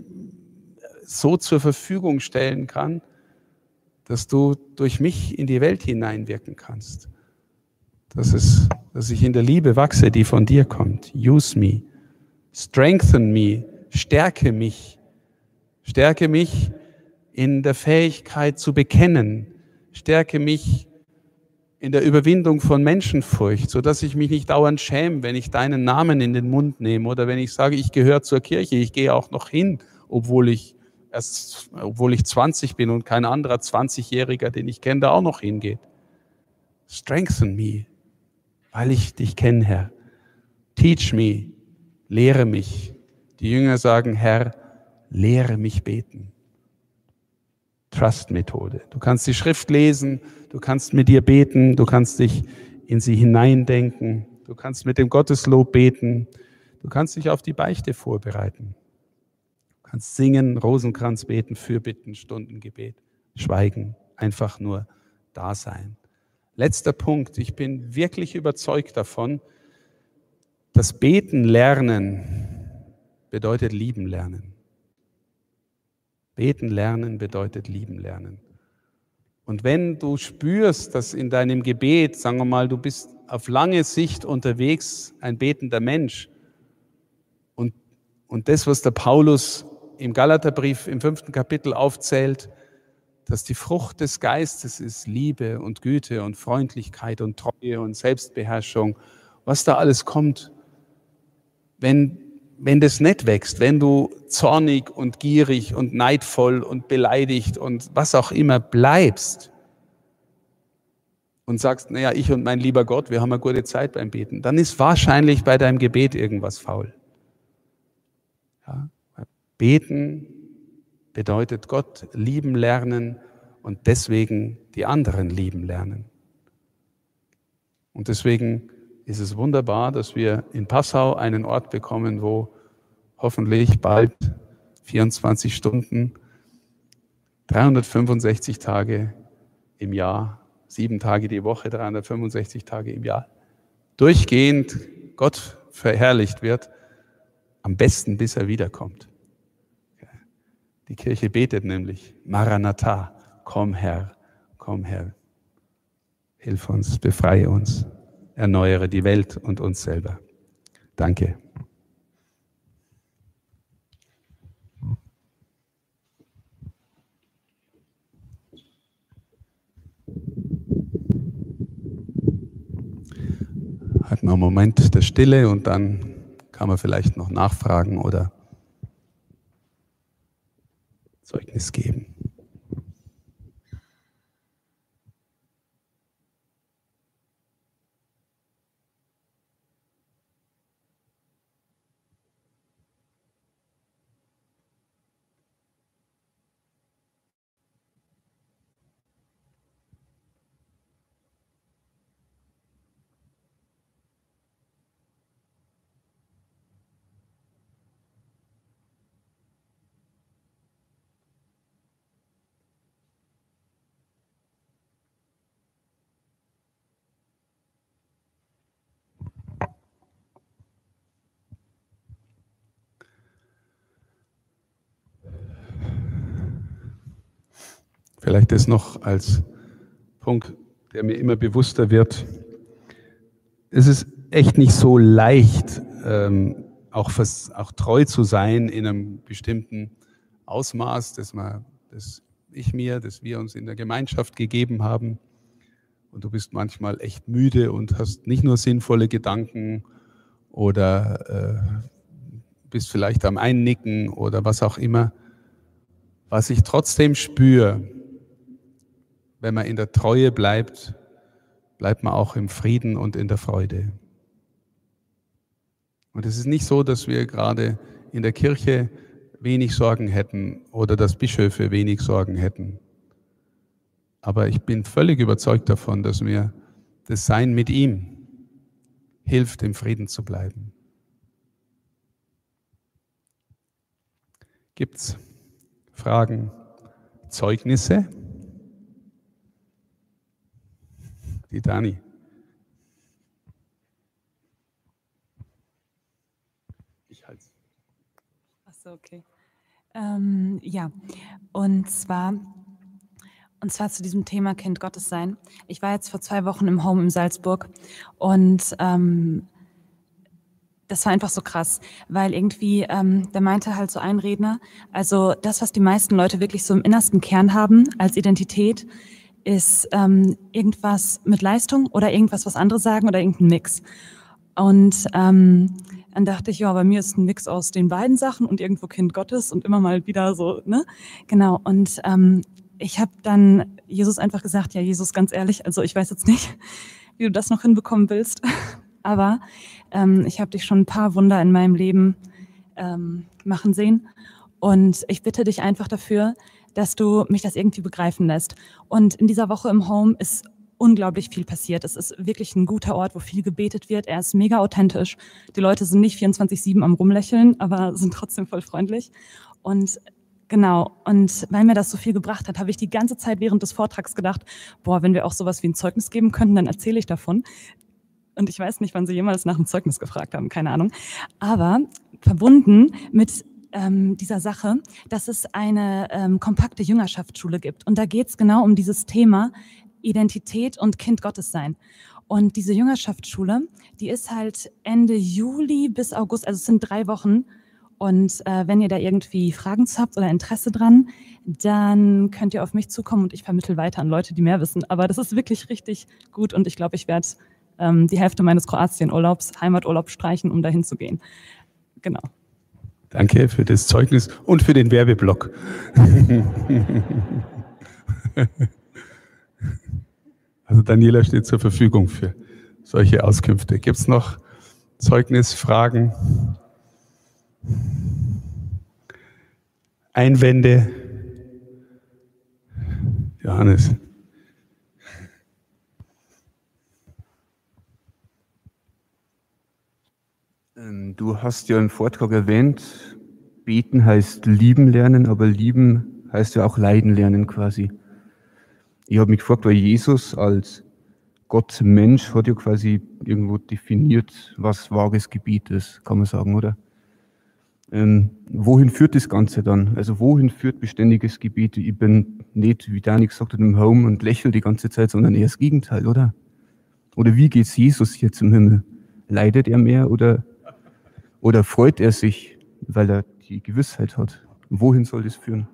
so zur Verfügung stellen kann, dass du durch mich in die Welt hineinwirken kannst. Dass, es, dass ich in der Liebe wachse, die von dir kommt. Use me. Strengthen me stärke mich. Stärke mich in der Fähigkeit zu bekennen. Stärke mich in der Überwindung von Menschenfurcht, so dass ich mich nicht dauernd schäme, wenn ich deinen Namen in den Mund nehme oder wenn ich sage, ich gehöre zur Kirche, ich gehe auch noch hin, obwohl ich erst, obwohl ich 20 bin und kein anderer 20-Jähriger, den ich kenne, da auch noch hingeht. Strengthen me, weil ich dich kenne, Herr. Teach me, lehre mich, die Jünger sagen, Herr, lehre mich beten. Trust-Methode. Du kannst die Schrift lesen, du kannst mit dir beten, du kannst dich in sie hineindenken, du kannst mit dem Gotteslob beten, du kannst dich auf die Beichte vorbereiten. Du kannst singen, Rosenkranz beten, Fürbitten, Stundengebet, schweigen, einfach nur da sein. Letzter Punkt. Ich bin wirklich überzeugt davon, dass Beten lernen bedeutet lieben lernen. Beten lernen bedeutet lieben lernen. Und wenn du spürst, dass in deinem Gebet, sagen wir mal, du bist auf lange Sicht unterwegs, ein betender Mensch, und, und das, was der Paulus im Galaterbrief im fünften Kapitel aufzählt, dass die Frucht des Geistes ist Liebe und Güte und Freundlichkeit und Treue und Selbstbeherrschung, was da alles kommt. Wenn wenn das nicht wächst, wenn du zornig und gierig und neidvoll und beleidigt und was auch immer bleibst und sagst, naja, ich und mein lieber Gott, wir haben eine gute Zeit beim Beten, dann ist wahrscheinlich bei deinem Gebet irgendwas faul. Ja? Beten bedeutet Gott lieben lernen und deswegen die anderen lieben lernen. Und deswegen ist es wunderbar, dass wir in Passau einen Ort bekommen, wo hoffentlich bald 24 Stunden, 365 Tage im Jahr, sieben Tage die Woche, 365 Tage im Jahr, durchgehend Gott verherrlicht wird, am besten bis er wiederkommt. Die Kirche betet nämlich, Maranatha, komm Herr, komm Herr. Hilf uns, befreie uns, erneuere die Welt und uns selber. Danke. Hat man einen Moment der Stille und dann kann man vielleicht noch nachfragen oder Zeugnis geben. Vielleicht das noch als Punkt, der mir immer bewusster wird. Es ist echt nicht so leicht, ähm, auch, fürs, auch treu zu sein in einem bestimmten Ausmaß, das, man, das ich mir, das wir uns in der Gemeinschaft gegeben haben. Und du bist manchmal echt müde und hast nicht nur sinnvolle Gedanken oder äh, bist vielleicht am Einnicken oder was auch immer. Was ich trotzdem spüre, wenn man in der Treue bleibt, bleibt man auch im Frieden und in der Freude. Und es ist nicht so, dass wir gerade in der Kirche wenig Sorgen hätten oder dass Bischöfe wenig Sorgen hätten. Aber ich bin völlig überzeugt davon, dass mir das Sein mit ihm hilft, im Frieden zu bleiben. Gibt es Fragen, Zeugnisse? Die Dani. Ich halte Achso, okay. Ähm, ja, und zwar, und zwar zu diesem Thema Kind Gottes sein. Ich war jetzt vor zwei Wochen im Home in Salzburg und ähm, das war einfach so krass, weil irgendwie, ähm, da meinte halt so ein Redner, also das, was die meisten Leute wirklich so im innersten Kern haben als Identität, ist ähm, irgendwas mit Leistung oder irgendwas, was andere sagen oder irgendein Mix. Und ähm, dann dachte ich, ja, bei mir ist ein Mix aus den beiden Sachen und irgendwo Kind Gottes und immer mal wieder so, ne? Genau. Und ähm, ich habe dann Jesus einfach gesagt, ja, Jesus, ganz ehrlich, also ich weiß jetzt nicht, <laughs> wie du das noch hinbekommen willst, <laughs> aber ähm, ich habe dich schon ein paar Wunder in meinem Leben ähm, machen sehen. Und ich bitte dich einfach dafür, dass du mich das irgendwie begreifen lässt. Und in dieser Woche im Home ist unglaublich viel passiert. Es ist wirklich ein guter Ort, wo viel gebetet wird. Er ist mega authentisch. Die Leute sind nicht 24-7 am Rumlächeln, aber sind trotzdem voll freundlich. Und Genau. Und weil mir das so viel gebracht hat, habe ich die ganze Zeit während des Vortrags gedacht, boah, wenn wir auch sowas wie ein Zeugnis geben könnten, dann erzähle ich davon. Und ich weiß nicht, wann Sie jemals nach einem Zeugnis gefragt haben, keine Ahnung. Aber verbunden mit ähm, dieser Sache, dass es eine ähm, kompakte Jüngerschaftsschule gibt. Und da geht es genau um dieses Thema Identität und Kind Gottes sein. Und diese Jüngerschaftsschule, die ist halt Ende Juli bis August, also es sind drei Wochen. Und äh, wenn ihr da irgendwie Fragen zu habt oder Interesse dran, dann könnt ihr auf mich zukommen und ich vermittel weiter an Leute, die mehr wissen. Aber das ist wirklich richtig gut und ich glaube, ich werde ähm, die Hälfte meines Kroatien-Urlaubs, Heimaturlaub streichen, um dahin zu gehen. Genau. Danke für das Zeugnis und für den Werbeblock. <laughs> Also Daniela steht zur Verfügung für solche Auskünfte. Gibt es noch Zeugnisfragen? Einwände? Johannes. Du hast ja im Vortrag erwähnt, beten heißt lieben lernen, aber lieben heißt ja auch leiden lernen quasi. Ich habe mich gefragt, weil Jesus als Gott Mensch hat ja quasi irgendwo definiert, was vages Gebiet ist, kann man sagen, oder? Ähm, wohin führt das Ganze dann? Also wohin führt beständiges Gebet? Ich bin nicht, wie Dani gesagt hat, im Home und lächle die ganze Zeit, sondern eher das Gegenteil, oder? Oder wie geht's Jesus hier zum Himmel? Leidet er mehr oder, oder freut er sich, weil er die Gewissheit hat? Wohin soll das führen?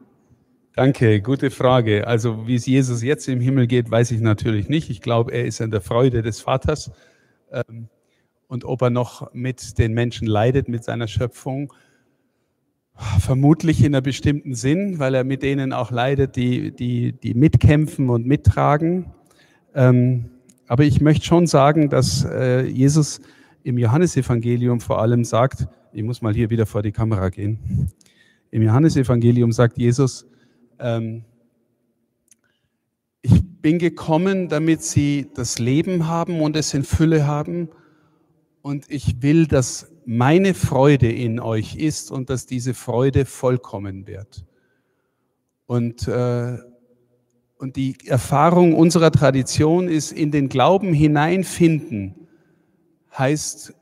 Danke, gute Frage. Also wie es Jesus jetzt im Himmel geht, weiß ich natürlich nicht. Ich glaube, er ist in der Freude des Vaters. Ähm, und ob er noch mit den Menschen leidet, mit seiner Schöpfung, vermutlich in einem bestimmten Sinn, weil er mit denen auch leidet, die, die, die mitkämpfen und mittragen. Ähm, aber ich möchte schon sagen, dass äh, Jesus im Johannesevangelium vor allem sagt, ich muss mal hier wieder vor die Kamera gehen. Im Johannesevangelium sagt Jesus, ähm, ich bin gekommen, damit sie das Leben haben und es in Fülle haben. Und ich will, dass meine Freude in euch ist und dass diese Freude vollkommen wird. Und, äh, und die Erfahrung unserer Tradition ist, in den Glauben hineinfinden, heißt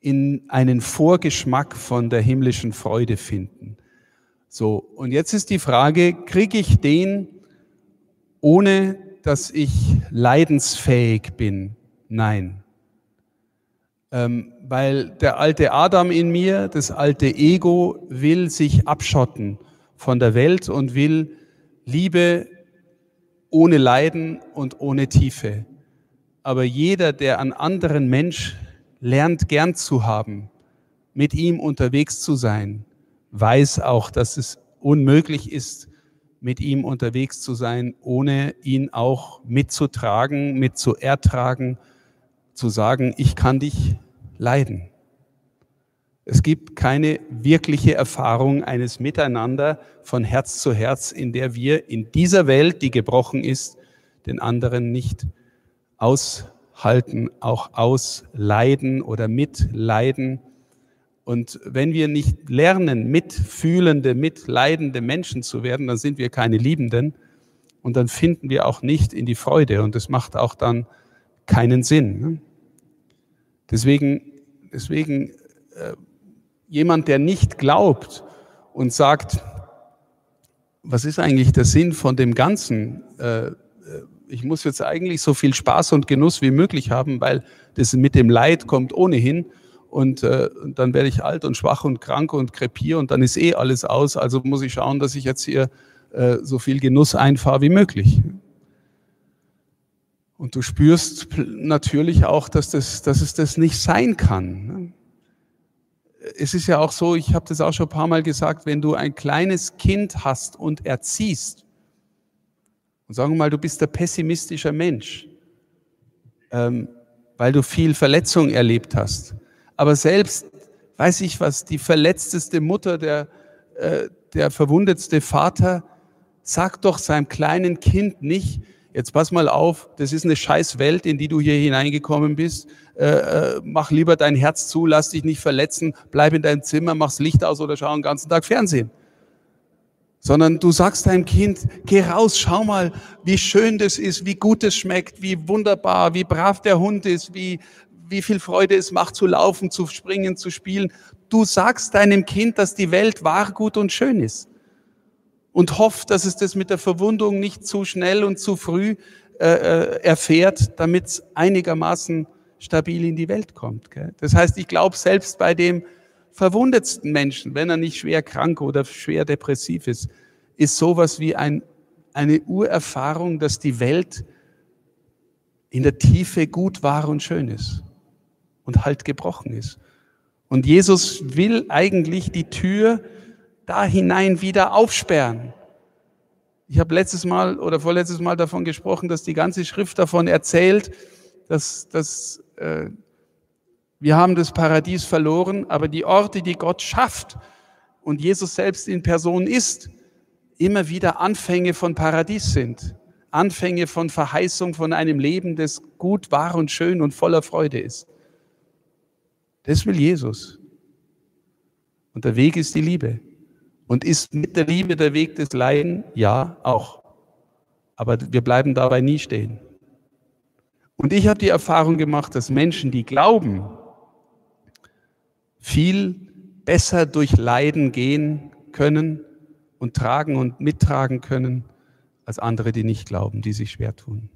in einen Vorgeschmack von der himmlischen Freude finden. So, und jetzt ist die Frage, kriege ich den, ohne dass ich leidensfähig bin? Nein. Ähm, weil der alte Adam in mir, das alte Ego, will sich abschotten von der Welt und will Liebe ohne Leiden und ohne Tiefe. Aber jeder, der einen anderen Mensch lernt gern zu haben, mit ihm unterwegs zu sein, weiß auch, dass es unmöglich ist, mit ihm unterwegs zu sein, ohne ihn auch mitzutragen, mit zu ertragen, zu sagen, ich kann dich leiden. Es gibt keine wirkliche Erfahrung eines Miteinander von Herz zu Herz, in der wir in dieser Welt, die gebrochen ist, den anderen nicht aushalten, auch ausleiden oder mitleiden und wenn wir nicht lernen, mitfühlende, mitleidende Menschen zu werden, dann sind wir keine Liebenden und dann finden wir auch nicht in die Freude und das macht auch dann keinen Sinn. Ne? Deswegen, deswegen äh, jemand, der nicht glaubt und sagt, was ist eigentlich der Sinn von dem Ganzen? Ich muss jetzt eigentlich so viel Spaß und Genuss wie möglich haben, weil das mit dem Leid kommt ohnehin und, äh, dann werde ich alt und schwach und krank und krepiere und dann ist eh alles aus. Also muss ich schauen, dass ich jetzt hier äh, so viel Genuss einfahre wie möglich. Und du spürst natürlich auch, dass, das, dass es das nicht sein kann. Ne? Es ist ja auch so, ich habe das auch schon ein paar Mal gesagt, wenn du ein kleines Kind hast und erziehst, und sagen wir mal, du bist ein pessimistischer Mensch, ähm, weil du viel Verletzung erlebt hast, aber selbst, weiß ich was, die verletzteste Mutter, der, äh, der verwundetste Vater, sagt doch seinem kleinen Kind nicht, jetzt pass mal auf, das ist eine scheiß Welt, in die du hier hineingekommen bist. Äh, äh, mach lieber dein Herz zu, lass dich nicht verletzen, bleib in deinem Zimmer, mach's Licht aus oder schau den ganzen Tag Fernsehen. Sondern du sagst deinem Kind, geh raus, schau mal, wie schön das ist, wie gut es schmeckt, wie wunderbar, wie brav der Hund ist, wie, wie viel Freude es macht zu laufen, zu springen, zu spielen. Du sagst deinem Kind, dass die Welt wahr, gut und schön ist. Und hofft, dass es das mit der Verwundung nicht zu schnell und zu früh äh, äh erfährt, damit es einigermaßen stabil in die Welt kommt. Gell? Das heißt, ich glaube, selbst bei dem verwundetsten Menschen, wenn er nicht schwer krank oder schwer depressiv ist, ist sowas wie ein, eine Urerfahrung, dass die Welt in der Tiefe gut, wahr und schön ist und halt gebrochen ist. Und Jesus will eigentlich die Tür da hinein wieder aufsperren. Ich habe letztes Mal oder vorletztes Mal davon gesprochen, dass die ganze Schrift davon erzählt, dass, dass äh, wir haben das Paradies verloren, aber die Orte, die Gott schafft und Jesus selbst in Person ist, immer wieder Anfänge von Paradies sind. Anfänge von Verheißung von einem Leben, das gut, wahr und schön und voller Freude ist. Das will Jesus. Und der Weg ist die Liebe. Und ist mit der Liebe der Weg des Leiden? Ja, auch. Aber wir bleiben dabei nie stehen. Und ich habe die Erfahrung gemacht, dass Menschen, die glauben, viel besser durch Leiden gehen können und tragen und mittragen können als andere, die nicht glauben, die sich schwer tun.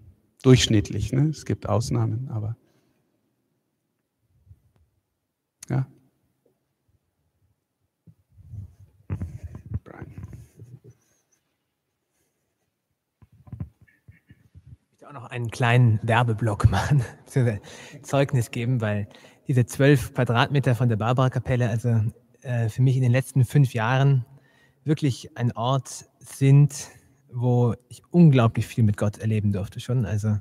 Durchschnittlich, ne? es gibt Ausnahmen, aber ja. Brian. Ich möchte auch noch einen kleinen Werbeblock <laughs> machen, Zeugnis geben, weil diese zwölf Quadratmeter von der Barbara-Kapelle, also äh, für mich in den letzten fünf Jahren wirklich ein Ort sind, wo ich unglaublich viel mit Gott erleben durfte schon. Also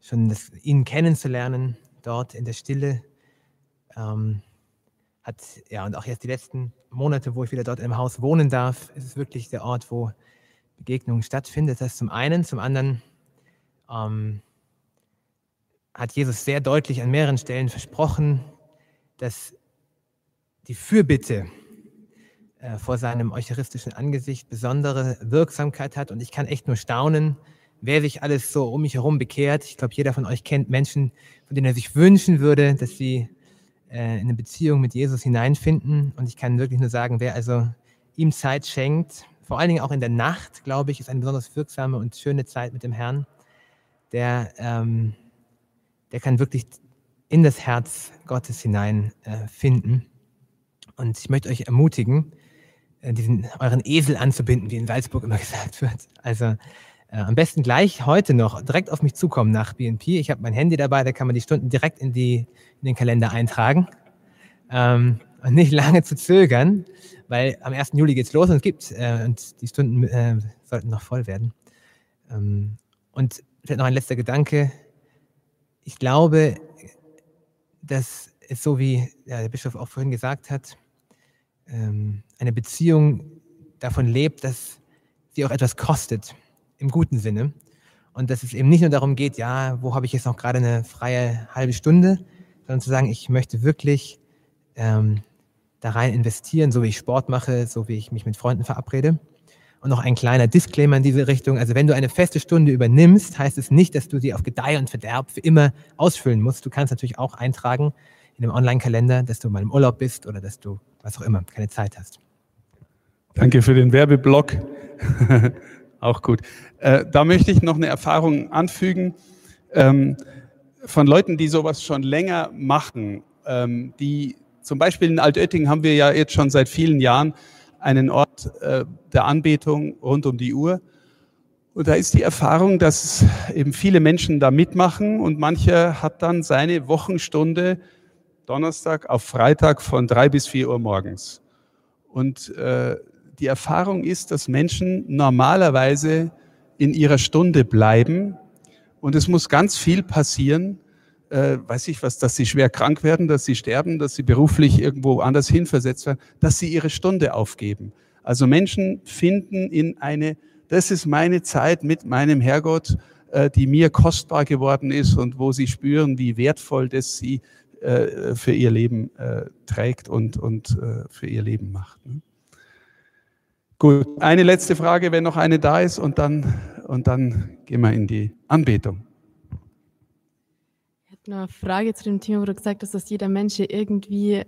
schon das, ihn kennenzulernen dort in der Stille ähm, hat ja und auch jetzt die letzten Monate, wo ich wieder dort im Haus wohnen darf, ist es wirklich der Ort, wo Begegnung stattfindet. Das zum einen, zum anderen ähm, hat Jesus sehr deutlich an mehreren Stellen versprochen, dass die Fürbitte äh, vor seinem eucharistischen Angesicht besondere Wirksamkeit hat. Und ich kann echt nur staunen, wer sich alles so um mich herum bekehrt. Ich glaube, jeder von euch kennt Menschen, von denen er sich wünschen würde, dass sie äh, in eine Beziehung mit Jesus hineinfinden. Und ich kann wirklich nur sagen, wer also ihm Zeit schenkt, vor allen Dingen auch in der Nacht, glaube ich, ist eine besonders wirksame und schöne Zeit mit dem Herrn, der ähm, der kann wirklich in das Herz Gottes hinein äh, finden. Und ich möchte euch ermutigen, äh, diesen euren Esel anzubinden, wie in Salzburg immer <laughs> gesagt wird. Also äh, am besten gleich heute noch direkt auf mich zukommen nach BNP. Ich habe mein Handy dabei, da kann man die Stunden direkt in, die, in den Kalender eintragen. Ähm, und nicht lange zu zögern, weil am 1. Juli geht's los und es gibt äh, und die Stunden sollten noch voll werden. Ähm, und vielleicht noch ein letzter Gedanke ich glaube, dass es so wie der Bischof auch vorhin gesagt hat, ähm, eine Beziehung davon lebt, dass sie auch etwas kostet, im guten Sinne. Und dass es eben nicht nur darum geht, ja, wo habe ich jetzt noch gerade eine freie halbe Stunde, sondern zu sagen, ich möchte wirklich ähm, da rein investieren, so wie ich Sport mache, so wie ich mich mit Freunden verabrede. Und noch ein kleiner Disclaimer in diese Richtung. Also wenn du eine feste Stunde übernimmst, heißt es nicht, dass du sie auf Gedeih und Verderb für immer ausfüllen musst. Du kannst natürlich auch eintragen in dem Online-Kalender, dass du mal im Urlaub bist oder dass du, was auch immer, keine Zeit hast. Danke für den Werbeblock. <laughs> auch gut. Äh, da möchte ich noch eine Erfahrung anfügen ähm, von Leuten, die sowas schon länger machen. Ähm, die zum Beispiel in Altötting haben wir ja jetzt schon seit vielen Jahren einen Ort äh, der Anbetung rund um die Uhr. Und da ist die Erfahrung, dass eben viele Menschen da mitmachen und mancher hat dann seine Wochenstunde Donnerstag auf Freitag von drei bis vier Uhr morgens. Und äh, die Erfahrung ist, dass Menschen normalerweise in ihrer Stunde bleiben und es muss ganz viel passieren, äh, weiß ich was, dass sie schwer krank werden, dass sie sterben, dass sie beruflich irgendwo anders hinversetzt werden, dass sie ihre Stunde aufgeben. Also Menschen finden in eine, das ist meine Zeit mit meinem Herrgott, äh, die mir kostbar geworden ist und wo sie spüren, wie wertvoll das sie äh, für ihr Leben äh, trägt und, und äh, für ihr Leben macht. Ne? Gut, eine letzte Frage, wenn noch eine da ist, und dann, und dann gehen wir in die Anbetung eine Frage zu dem Thema, wo du gesagt hast, dass jeder Mensch irgendwie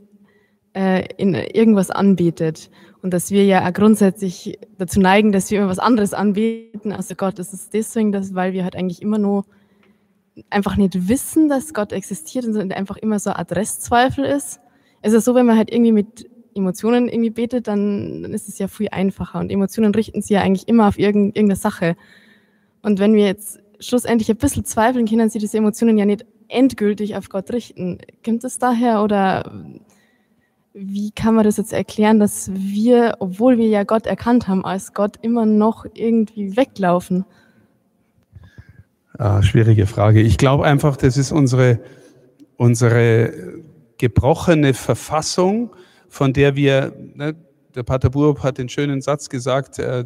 äh, in irgendwas anbetet und dass wir ja grundsätzlich dazu neigen, dass wir immer was anderes anbeten Also Gott. Ist es deswegen, dass, weil wir halt eigentlich immer nur einfach nicht wissen, dass Gott existiert und einfach immer so Adresszweifel ist? Es ist so, wenn man halt irgendwie mit Emotionen irgendwie betet, dann, dann ist es ja viel einfacher und Emotionen richten sich ja eigentlich immer auf irgendeine Sache. Und wenn wir jetzt schlussendlich ein bisschen zweifeln, können sie diese Emotionen ja nicht endgültig auf Gott richten. Kommt es daher oder wie kann man das jetzt erklären, dass wir, obwohl wir ja Gott erkannt haben als Gott, immer noch irgendwie weglaufen? Ah, schwierige Frage. Ich glaube einfach, das ist unsere, unsere gebrochene Verfassung, von der wir, ne, der Pater Burb hat den schönen Satz gesagt, äh,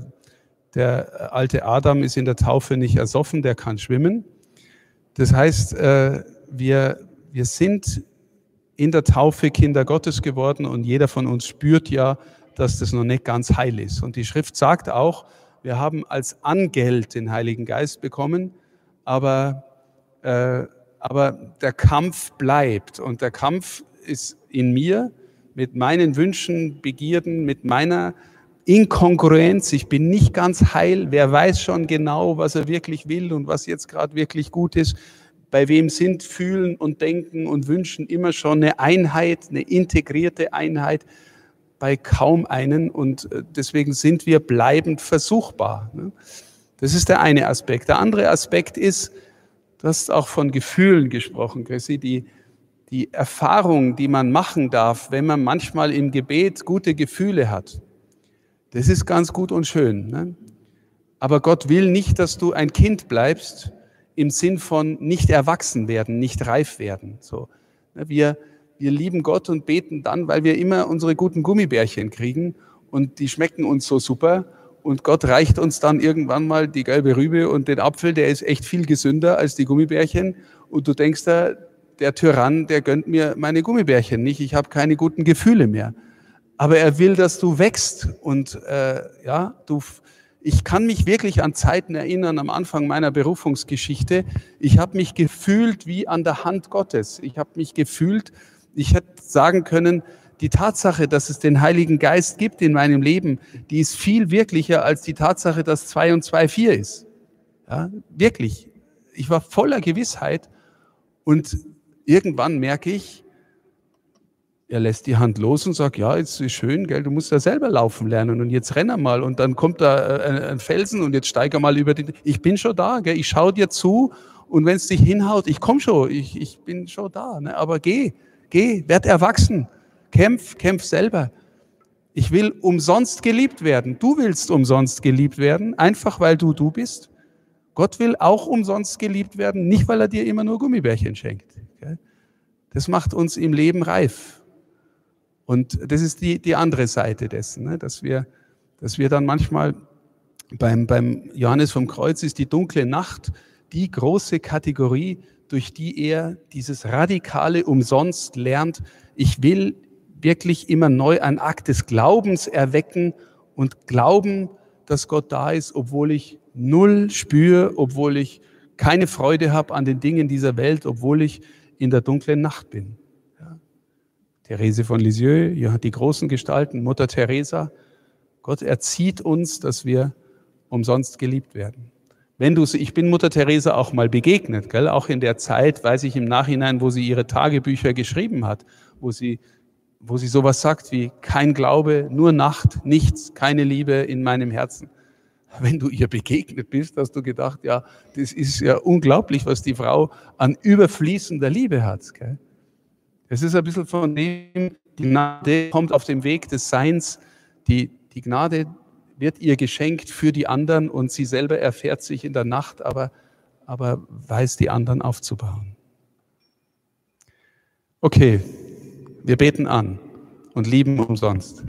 der alte Adam ist in der Taufe nicht ersoffen, der kann schwimmen. Das heißt, äh, wir, wir sind in der Taufe Kinder Gottes geworden und jeder von uns spürt ja, dass das noch nicht ganz heil ist. Und die Schrift sagt auch, wir haben als Angeld den Heiligen Geist bekommen, aber, äh, aber der Kampf bleibt und der Kampf ist in mir, mit meinen Wünschen, Begierden, mit meiner Inkongruenz. Ich bin nicht ganz heil. Wer weiß schon genau, was er wirklich will und was jetzt gerade wirklich gut ist. Bei wem sind Fühlen und Denken und Wünschen immer schon eine Einheit, eine integrierte Einheit? Bei kaum einen. Und äh, deswegen sind wir bleibend versuchbar. Ne? Das ist der eine Aspekt. Der andere Aspekt ist, du hast auch von Gefühlen gesprochen, Chrissy, die, die Erfahrung, die man machen darf, wenn man manchmal im Gebet gute Gefühle hat. Das ist ganz gut und schön. Ne? Aber Gott will nicht, dass du ein Kind bleibst im Sinn von nicht erwachsen werden, nicht reif werden. So. Ne? Wir, wir lieben Gott und beten dann, weil wir immer unsere guten Gummibärchen kriegen und die schmecken uns so super. Und Gott reicht uns dann irgendwann mal die gelbe Rübe und den Apfel, der ist echt viel gesünder als die Gummibärchen. Und du denkst da, der Tyrann, der gönnt mir meine Gummibärchen nicht, ich habe keine guten Gefühle mehr aber er will, dass du wächst und äh, ja, du. Ich kann mich wirklich an Zeiten erinnern am Anfang meiner Berufungsgeschichte. Ich habe mich gefühlt wie an der Hand Gottes. Ich habe mich gefühlt, ich hätte sagen können, die Tatsache, dass es den Heiligen Geist gibt in meinem Leben, die ist viel wirklicher als die Tatsache, dass zwei und zwei vier ist. Ja, wirklich. Ich war voller Gewissheit und irgendwann merke ich, er lässt die Hand los und sagt, ja, jetzt ist schön, gell, du musst ja selber laufen lernen und jetzt renn mal und dann kommt da äh, ein Felsen und jetzt steig mal über den, ich bin schon da, gell, ich schaue dir zu und wenn es dich hinhaut, ich komme schon, ich, ich bin schon da, ne? aber geh, geh, werd erwachsen, kämpf, kämpf selber. Ich will umsonst geliebt werden. Du willst umsonst geliebt werden, einfach weil du du bist. Gott will auch umsonst geliebt werden, nicht weil er dir immer nur Gummibärchen schenkt. Das macht uns im Leben reif. Und das ist die, die andere Seite dessen, ne? dass, wir, dass wir dann manchmal beim, beim Johannes vom Kreuz ist die dunkle Nacht die große Kategorie, durch die er dieses radikale Umsonst lernt. Ich will wirklich immer neu einen Akt des Glaubens erwecken und glauben, dass Gott da ist, obwohl ich null spüre, obwohl ich keine Freude habe an den Dingen dieser Welt, obwohl ich in der dunklen Nacht bin. Therese von Lisieux, die großen Gestalten, Mutter Teresa. Gott erzieht uns, dass wir umsonst geliebt werden. Wenn du, ich bin Mutter Teresa auch mal begegnet, gell? auch in der Zeit, weiß ich im Nachhinein, wo sie ihre Tagebücher geschrieben hat, wo sie, wo sie sowas sagt wie kein Glaube, nur Nacht, nichts, keine Liebe in meinem Herzen. Wenn du ihr begegnet bist, hast du gedacht, ja, das ist ja unglaublich, was die Frau an überfließender Liebe hat. Gell? Es ist ein bisschen von dem, die Gnade kommt auf dem Weg des Seins. Die, die Gnade wird ihr geschenkt für die anderen und sie selber erfährt sich in der Nacht, aber, aber weiß die anderen aufzubauen. Okay, wir beten an und lieben umsonst.